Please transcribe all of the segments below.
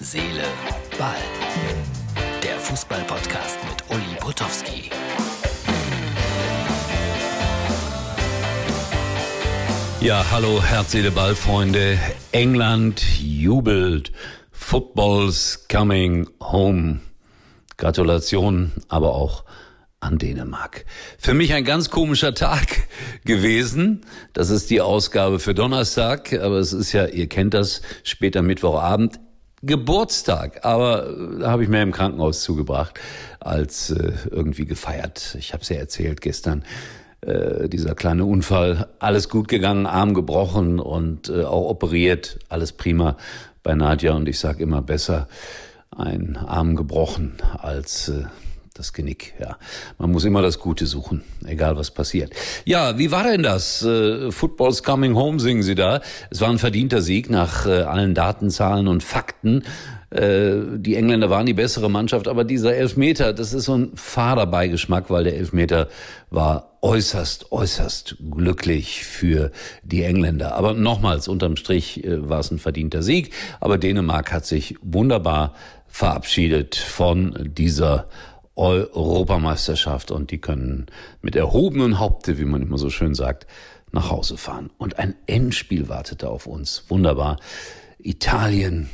Seele, Ball. Der Fußball-Podcast mit Uli Potowski. Ja, hallo, Herz, Seele, Ball, Freunde. England jubelt. Football's coming home. Gratulation, aber auch an Dänemark. Für mich ein ganz komischer Tag gewesen. Das ist die Ausgabe für Donnerstag, aber es ist ja, ihr kennt das, später Mittwochabend. Geburtstag, aber da äh, habe ich mir im Krankenhaus zugebracht, als äh, irgendwie gefeiert. Ich habe es ja erzählt gestern. Äh, dieser kleine Unfall, alles gut gegangen, Arm gebrochen und äh, auch operiert, alles prima bei Nadja und ich sage immer besser ein Arm gebrochen als äh, das Genick, ja. Man muss immer das Gute suchen, egal was passiert. Ja, wie war denn das? Äh, Football's coming home singen Sie da. Es war ein verdienter Sieg nach äh, allen Datenzahlen und Fakten. Äh, die Engländer waren die bessere Mannschaft, aber dieser Elfmeter, das ist so ein fader Beigeschmack, weil der Elfmeter war äußerst, äußerst glücklich für die Engländer. Aber nochmals, unterm Strich war es ein verdienter Sieg. Aber Dänemark hat sich wunderbar verabschiedet von dieser Europameisterschaft und die können mit erhobenen Haupte, wie man immer so schön sagt, nach Hause fahren. Und ein Endspiel wartete auf uns. Wunderbar. Italien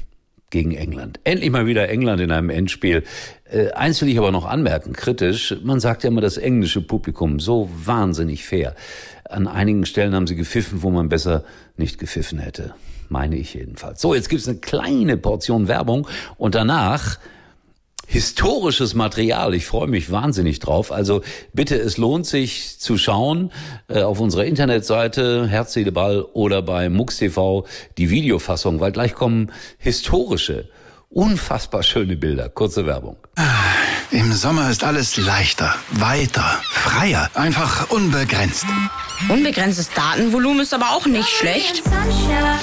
gegen England. Endlich mal wieder England in einem Endspiel. Äh, eins will ich aber noch anmerken, kritisch. Man sagt ja immer, das englische Publikum so wahnsinnig fair. An einigen Stellen haben sie gepfiffen, wo man besser nicht gepfiffen hätte. Meine ich jedenfalls. So, jetzt gibt's eine kleine Portion Werbung und danach historisches Material. Ich freue mich wahnsinnig drauf. Also bitte, es lohnt sich zu schauen äh, auf unserer Internetseite Herz, Seele, Ball oder bei MUX TV die Videofassung, weil gleich kommen historische, unfassbar schöne Bilder. Kurze Werbung. Im Sommer ist alles leichter, weiter, freier, einfach unbegrenzt. Unbegrenztes Datenvolumen ist aber auch nicht schlecht.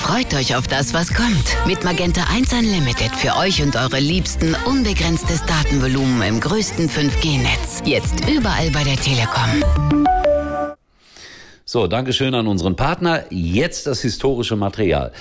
Freut euch auf das, was kommt. Mit Magenta 1 Unlimited für euch und eure Liebsten unbegrenztes Datenvolumen im größten 5G-Netz. Jetzt überall bei der Telekom. So, Dankeschön an unseren Partner. Jetzt das historische Material.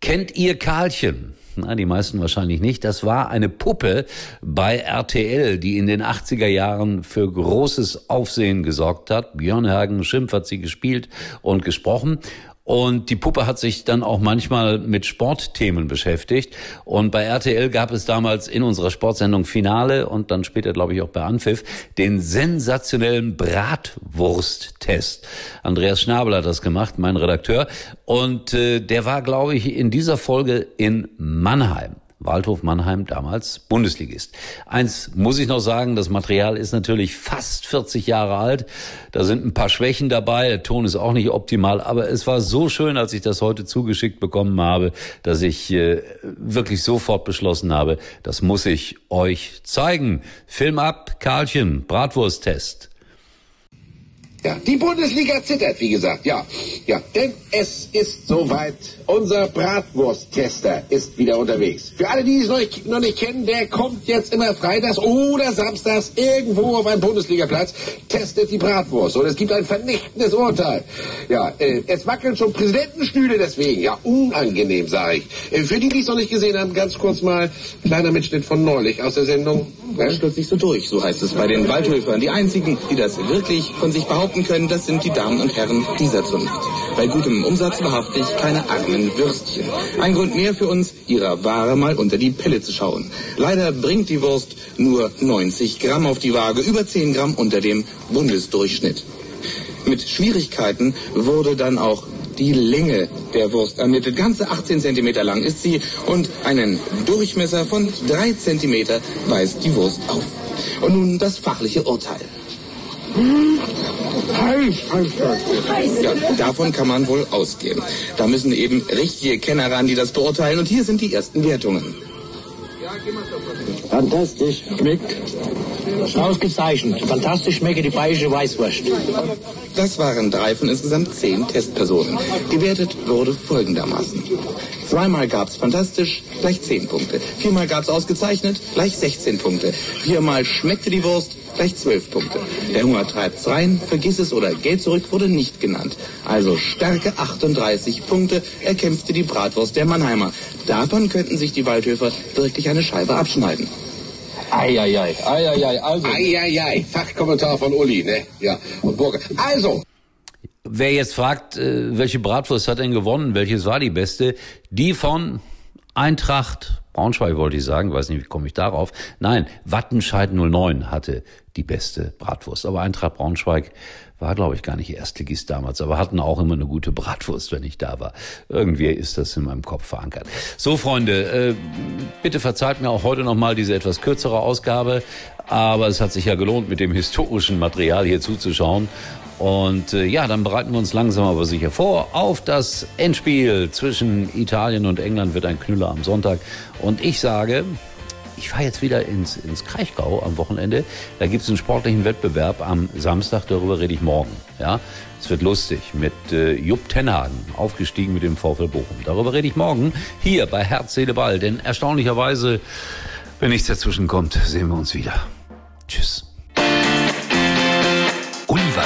Kennt ihr Karlchen? Na, die meisten wahrscheinlich nicht. Das war eine Puppe bei RTL, die in den 80er Jahren für großes Aufsehen gesorgt hat. Björn Hagen Schimpf hat sie gespielt und gesprochen. Und die Puppe hat sich dann auch manchmal mit Sportthemen beschäftigt. Und bei RTL gab es damals in unserer Sportsendung Finale und dann später, glaube ich, auch bei Anpfiff den sensationellen Bratwursttest. Andreas Schnabel hat das gemacht, mein Redakteur. Und äh, der war, glaube ich, in dieser Folge in Mannheim. Waldhof Mannheim damals Bundesligist. Eins muss ich noch sagen, das Material ist natürlich fast 40 Jahre alt. Da sind ein paar Schwächen dabei, der Ton ist auch nicht optimal, aber es war so schön, als ich das heute zugeschickt bekommen habe, dass ich äh, wirklich sofort beschlossen habe, das muss ich euch zeigen. Film ab, Karlchen, Bratwursttest. Ja, die Bundesliga zittert, wie gesagt, ja. Ja, denn es ist soweit. Unser Bratwursttester ist wieder unterwegs. Für alle, die es noch nicht, noch nicht kennen, der kommt jetzt immer freitags oder samstags irgendwo auf einen Bundesligaplatz, testet die Bratwurst. Und es gibt ein vernichtendes Urteil. Ja, äh, es wackeln schon Präsidentenstühle deswegen. Ja, unangenehm, sage ich. Äh, für die, die es noch nicht gesehen haben, ganz kurz mal kleiner Mitschnitt von neulich aus der Sendung. Stürzt sich so durch, so heißt es bei den Waldhöfern. Die einzigen, die das wirklich von sich behaupten, können, das sind die Damen und Herren dieser Zunft. Bei gutem Umsatz wahrhaftig keine armen Würstchen. Ein Grund mehr für uns, ihrer Ware mal unter die Pille zu schauen. Leider bringt die Wurst nur 90 Gramm auf die Waage, über 10 Gramm unter dem Bundesdurchschnitt. Mit Schwierigkeiten wurde dann auch die Länge der Wurst ermittelt. Ganze 18 Zentimeter lang ist sie und einen Durchmesser von 3 Zentimeter weist die Wurst auf. Und nun das fachliche Urteil. Ja, davon kann man wohl ausgehen. Da müssen eben richtige Kenner ran, die das beurteilen. Und hier sind die ersten Wertungen. Fantastisch. Schmeckt. Ausgezeichnet. Fantastisch schmecke die bayerische Weißwurst. Das waren drei von insgesamt zehn Testpersonen. Gewertet wurde folgendermaßen. Zweimal gab's fantastisch, gleich zehn Punkte. Viermal gab's ausgezeichnet, gleich 16 Punkte. Viermal schmeckte die Wurst, gleich zwölf Punkte. Der Hunger treibt's rein, vergiss es oder Geld zurück wurde nicht genannt. Also starke 38 Punkte erkämpfte die Bratwurst der Mannheimer. Davon könnten sich die Waldhöfer wirklich eine Scheibe abschneiden. Eieiei, eieiei, also. Eieiei, Fachkommentar von Uli, ne? Ja, und Burger. Also, Wer jetzt fragt, äh, welche Bratwurst hat denn gewonnen, welches war die beste, die von Eintracht Braunschweig wollte ich sagen, weiß nicht, wie komme ich darauf. Nein, Wattenscheid 09 hatte die beste Bratwurst. Aber Eintracht Braunschweig war, glaube ich, gar nicht Erstligist damals, aber hatten auch immer eine gute Bratwurst, wenn ich da war. Irgendwie ist das in meinem Kopf verankert. So, Freunde, äh, bitte verzeiht mir auch heute nochmal diese etwas kürzere Ausgabe, aber es hat sich ja gelohnt, mit dem historischen Material hier zuzuschauen. Und äh, ja, dann bereiten wir uns langsam aber sicher vor auf das Endspiel zwischen Italien und England wird ein Knüller am Sonntag. Und ich sage, ich fahre jetzt wieder ins, ins Kraichgau am Wochenende. Da gibt es einen sportlichen Wettbewerb am Samstag, darüber rede ich morgen. Ja, es wird lustig mit äh, Jupp Tenhagen, aufgestiegen mit dem VfL Bochum. Darüber rede ich morgen hier bei Herz, Seele, Ball. Denn erstaunlicherweise, wenn nichts dazwischen kommt, sehen wir uns wieder. Tschüss.